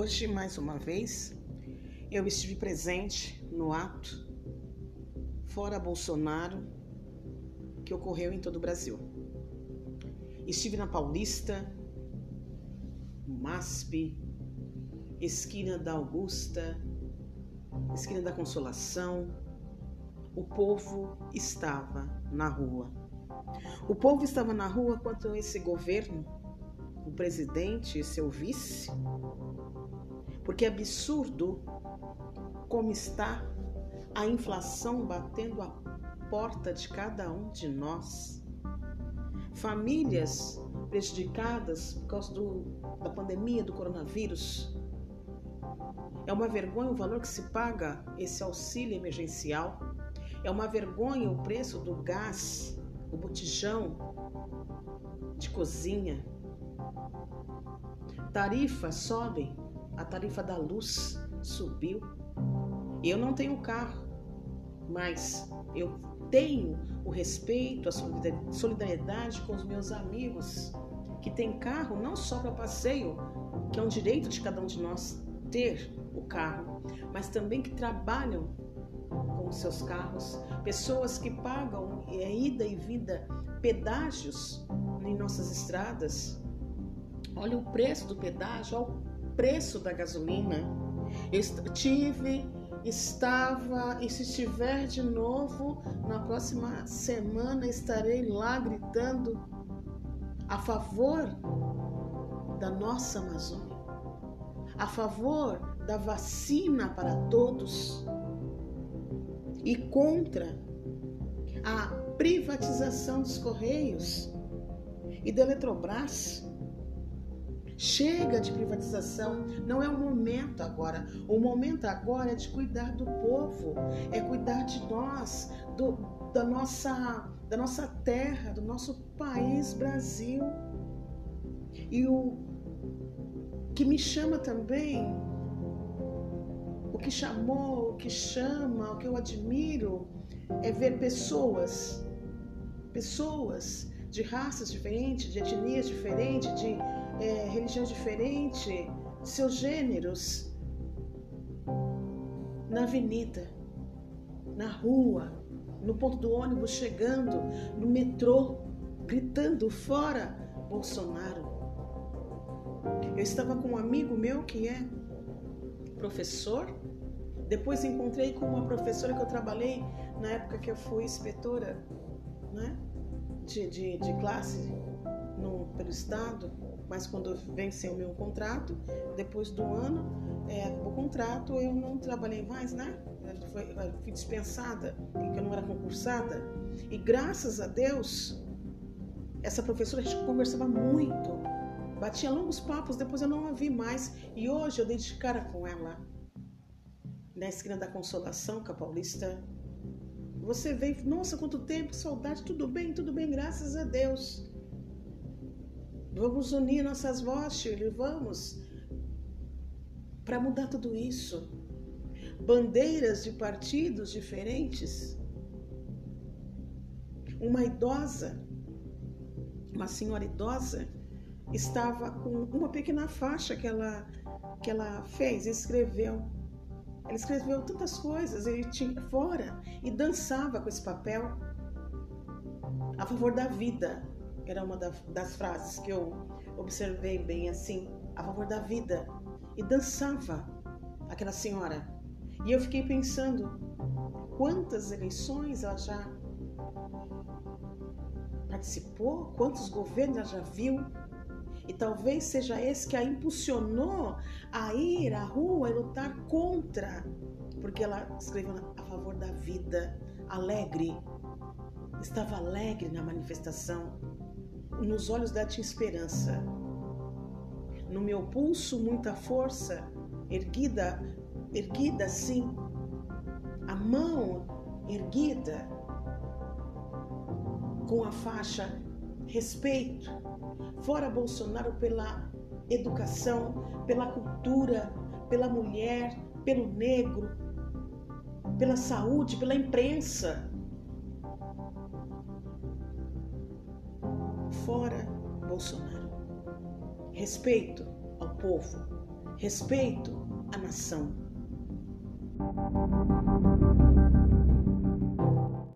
Hoje, mais uma vez, eu estive presente no ato Fora Bolsonaro que ocorreu em todo o Brasil. Estive na Paulista, MASP, esquina da Augusta, esquina da Consolação. O povo estava na rua. O povo estava na rua quanto esse governo, o presidente e seu vice, porque é absurdo como está a inflação batendo a porta de cada um de nós. Famílias prejudicadas por causa do, da pandemia do coronavírus. É uma vergonha o valor que se paga esse auxílio emergencial. É uma vergonha o preço do gás, o botijão de cozinha. Tarifas sobem, a tarifa da luz subiu. Eu não tenho carro, mas eu tenho o respeito, a solidariedade com os meus amigos que têm carro não só para passeio, que é um direito de cada um de nós ter o carro, mas também que trabalham com seus carros, pessoas que pagam é, ida e vinda pedágios em nossas estradas. Olha o preço do pedágio, preço da gasolina. Tive estava e se estiver de novo na próxima semana estarei lá gritando a favor da nossa Amazônia, a favor da vacina para todos e contra a privatização dos Correios e da Eletrobras. Chega de privatização, não é o momento agora. O momento agora é de cuidar do povo, é cuidar de nós, do, da, nossa, da nossa terra, do nosso país Brasil. E o que me chama também, o que chamou, o que chama, o que eu admiro, é ver pessoas, pessoas de raças diferentes, de etnias diferentes, de é, religião diferente, seus gêneros, na avenida, na rua, no ponto do ônibus chegando, no metrô, gritando fora Bolsonaro. Eu estava com um amigo meu que é professor. Depois encontrei com uma professora que eu trabalhei na época que eu fui inspetora né, de, de, de classe no, pelo Estado mas quando venceu o meu contrato, depois do ano, é, o contrato, eu não trabalhei mais, né? Foi, fui dispensada, porque eu não era concursada. E graças a Deus, essa professora a gente conversava muito, batia longos papos, depois eu não a vi mais. E hoje eu dei de cara com ela, na esquina da Consolação, com a Paulista. Você veio, nossa, quanto tempo, saudade, tudo bem, tudo bem, graças a Deus. Vamos unir nossas vozes, Shirley, vamos. Para mudar tudo isso. Bandeiras de partidos diferentes. Uma idosa, uma senhora idosa, estava com uma pequena faixa que ela, que ela fez, escreveu. Ela escreveu tantas coisas, ele tinha fora e dançava com esse papel a favor da vida, era uma das frases que eu observei bem assim, a favor da vida. E dançava aquela senhora. E eu fiquei pensando, quantas eleições ela já participou, quantos governos ela já viu, e talvez seja esse que a impulsionou a ir à rua e lutar contra, porque ela escreveu a favor da vida, alegre, estava alegre na manifestação nos olhos tinha esperança. No meu pulso, muita força, erguida, erguida assim, a mão erguida, com a faixa respeito. Fora Bolsonaro pela educação, pela cultura, pela mulher, pelo negro, pela saúde, pela imprensa. Fora Bolsonaro. Respeito ao povo, respeito à nação.